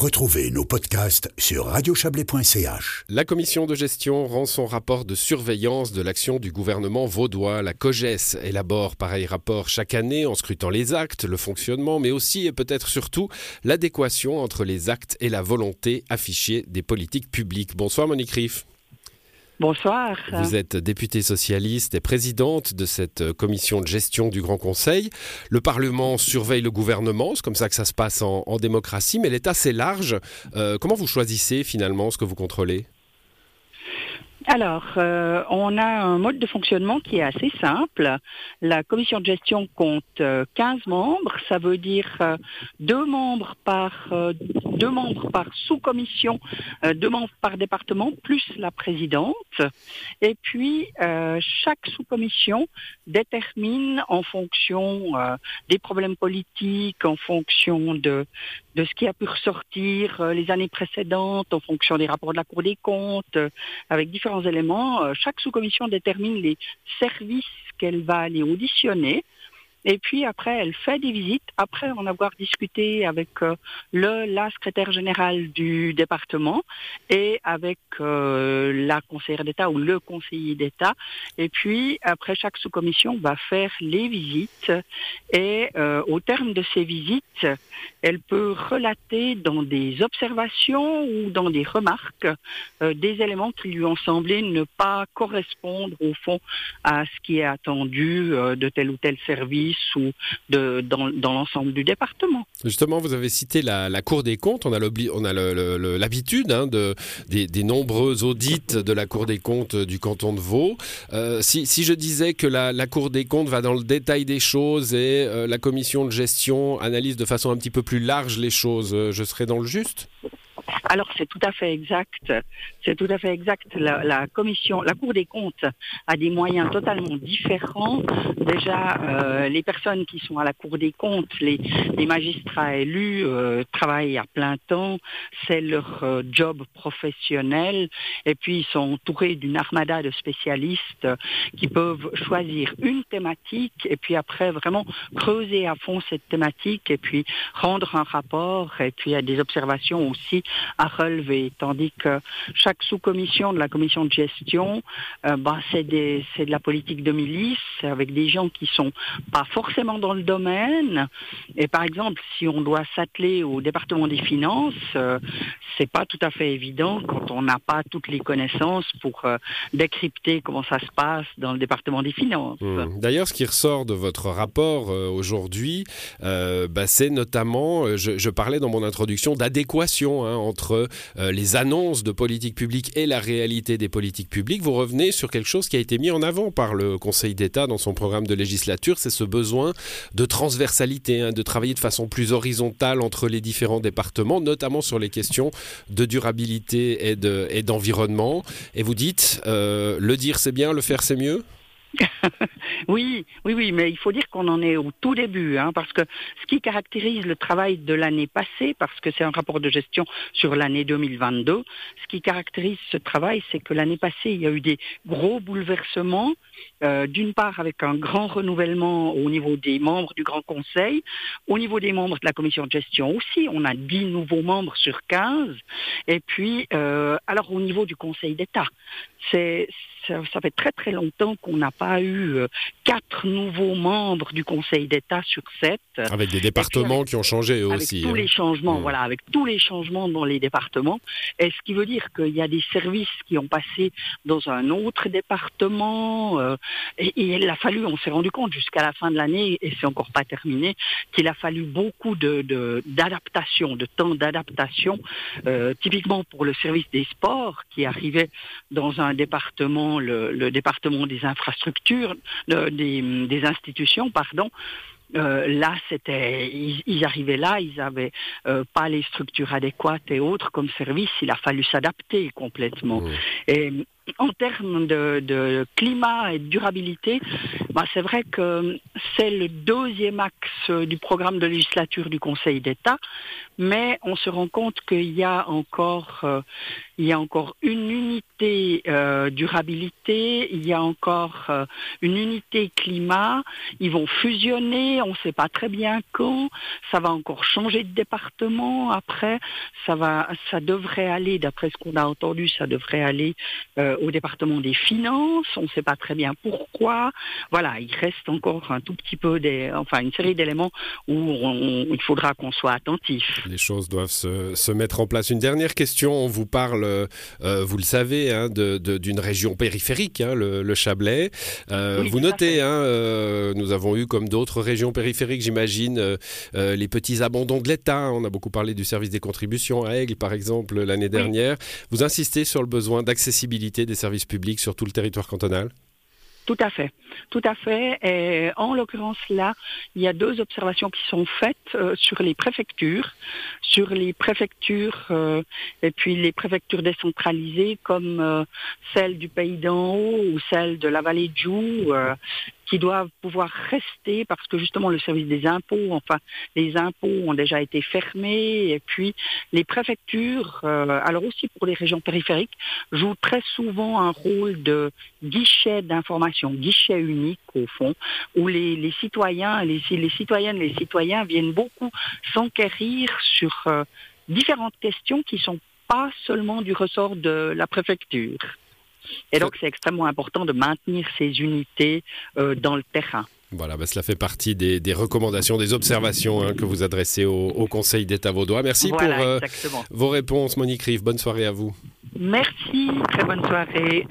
Retrouvez nos podcasts sur radiochablais.ch. La commission de gestion rend son rapport de surveillance de l'action du gouvernement vaudois. La COGES élabore pareil rapport chaque année en scrutant les actes, le fonctionnement, mais aussi et peut-être surtout l'adéquation entre les actes et la volonté affichée des politiques publiques. Bonsoir Monique Riff. Bonsoir. Vous êtes députée socialiste et présidente de cette commission de gestion du Grand Conseil. Le Parlement surveille le gouvernement, c'est comme ça que ça se passe en, démocratie, mais elle est assez large. Euh, comment vous choisissez finalement ce que vous contrôlez? Alors, euh, on a un mode de fonctionnement qui est assez simple. La commission de gestion compte 15 euh, membres, ça veut dire deux membres par deux membres par sous-commission, deux membres par département, plus la présidente. Et puis chaque sous-commission détermine en fonction des problèmes politiques, en fonction de de ce qui a pu ressortir les années précédentes, en fonction des rapports de la Cour des comptes, avec différents éléments. Euh, chaque sous-commission détermine les services qu'elle va aller auditionner et puis après, elle fait des visites, après en avoir discuté avec euh, le, la secrétaire générale du département et avec euh, la conseillère d'État ou le conseiller d'État. Et puis après, chaque sous-commission va faire les visites et euh, au terme de ces visites, elle peut relater dans des observations ou dans des remarques des éléments qui lui ont semblé ne pas correspondre au fond à ce qui est attendu de tel ou tel service ou dans, l'ensemble du département. Justement, vous avez cité la, Cour des comptes. On a l'habitude hein, de, des, nombreux audits de la Cour des comptes du canton de Vaud. Euh, si, je disais que la, Cour des comptes va dans le détail des choses et euh, la commission de gestion analyse de façon un petit peu plus large les choses, euh, je serais dans le juste? Alors c'est tout à fait exact. C'est tout à fait exact. La, commission, la Cour des comptes a des moyens totalement différents. Déjà, euh, les personnes qui sont à la Cour des comptes, les, magistrats élus, euh, travaillent à plein temps. C'est leur euh, job professionnel. Et puis ils sont entourés d'une armada de spécialistes qui peuvent choisir une thématique et puis après vraiment creuser à fond cette thématique et puis rendre un rapport et puis il a des observations aussi à relever, tandis que chaque sous-commission de la commission de gestion, euh, bah, c'est de la politique de milice avec des gens qui sont pas forcément dans le domaine. Et par exemple, si on doit s'atteler au département des finances, euh, c'est pas tout à fait évident quand on n'a pas toutes les connaissances pour euh, décrypter comment ça se passe dans le département des finances. Mmh. D'ailleurs, ce qui ressort de votre rapport aujourd'hui, bah, c'est notamment, je, parlais dans mon introduction d'adéquation hein, entre euh, les annonces de politique publique et la réalité des politiques publiques, vous revenez sur quelque chose qui a été mis en avant par le Conseil d'État dans son programme de législature, c'est ce besoin de transversalité, hein, de travailler de façon plus horizontale entre les différents départements, notamment sur les questions de durabilité et d'environnement. et vous dites, euh, le dire c'est bien, le faire c'est mieux? Oui, oui, oui, mais il faut dire qu'on en est au tout début, hein, parce que ce qui caractérise le travail de l'année passée, parce que c'est un rapport de gestion sur l'année 2022, ce qui caractérise ce travail, c'est que l'année passée, il y a eu des gros bouleversements, euh, d'une part avec un grand renouvellement au niveau des membres du Grand Conseil, au niveau des membres de la commission de gestion aussi, on a 10 nouveaux membres sur 15, et puis, euh, alors au niveau du Conseil d'État, c'est ça, fait très très longtemps qu'on n'a pas eu euh, quatre nouveaux membres du Conseil d'État sur sept. Avec des départements qui ont changé aussi. Avec tous hein. les changements, mmh. voilà, avec tous les changements dans les départements. Et ce qui veut dire qu'il y a des services qui ont passé dans un autre département. Euh, et, il a fallu, on s'est rendu compte jusqu'à la fin de l'année, et c'est encore pas terminé, qu'il a fallu beaucoup de d'adaptation, de, temps d'adaptation, euh, typiquement pour le service des sports qui arrivait dans un département le, département des infrastructures, des, institutions, pardon, euh, là, c'était, ils, arrivaient là, ils n'avaient euh, pas les structures adéquates et autres comme service. Il a fallu s'adapter complètement. Et en termes de, climat et de durabilité, bah, c'est vrai que c'est le deuxième axe du programme de législature du Conseil d'État, mais on se rend compte qu'il y a encore, euh, il y a encore une unité euh, durabilité, il y a encore euh, une unité climat. Ils vont fusionner, on ne sait pas très bien quand. Ça va encore changer de département. Après, ça va, ça devrait aller, d'après ce qu'on a entendu, ça devrait aller euh, au département des finances. On ne sait pas très bien pourquoi. Voilà, il reste encore un tout petit peu des, enfin une série d'éléments où il faudra qu'on soit attentif. Les choses doivent se, mettre en place. Une dernière question. On vous parle, euh, vous le savez, hein, d'une région périphérique, hein, le, le, Chablais. Euh, vous notez, hein, euh, nous avons eu, comme d'autres régions périphériques, j'imagine, euh, les petits abandons de l'État. On a beaucoup parlé du service des contributions à Aigle, par exemple, l'année dernière. Vous insistez sur le besoin d'accessibilité des services publics sur tout le territoire cantonal? Tout à fait, tout à fait. Et en l'occurrence là, il y a deux observations qui sont faites euh, sur les préfectures, sur les préfectures euh, et puis les préfectures décentralisées comme euh, celle du Pays d'en haut ou celle de la vallée de Joux qui doivent pouvoir rester parce que justement le service des impôts, enfin les impôts ont déjà été fermés et puis les préfectures, euh, alors aussi pour les régions périphériques, jouent très souvent un rôle de guichet d'information, guichet unique au fond, où les, les citoyens, les, les citoyennes, les citoyens viennent beaucoup s'enquérir sur euh, différentes questions qui sont pas seulement du ressort de la préfecture. Et donc, c'est extrêmement important de maintenir ces unités euh, dans le terrain. Voilà, bah, cela fait partie des, des recommandations, des observations hein, que vous adressez au, au Conseil d'État vaudois. Merci voilà, pour euh, vos réponses, Monique Rive. Bonne soirée à vous. Merci, très bonne soirée.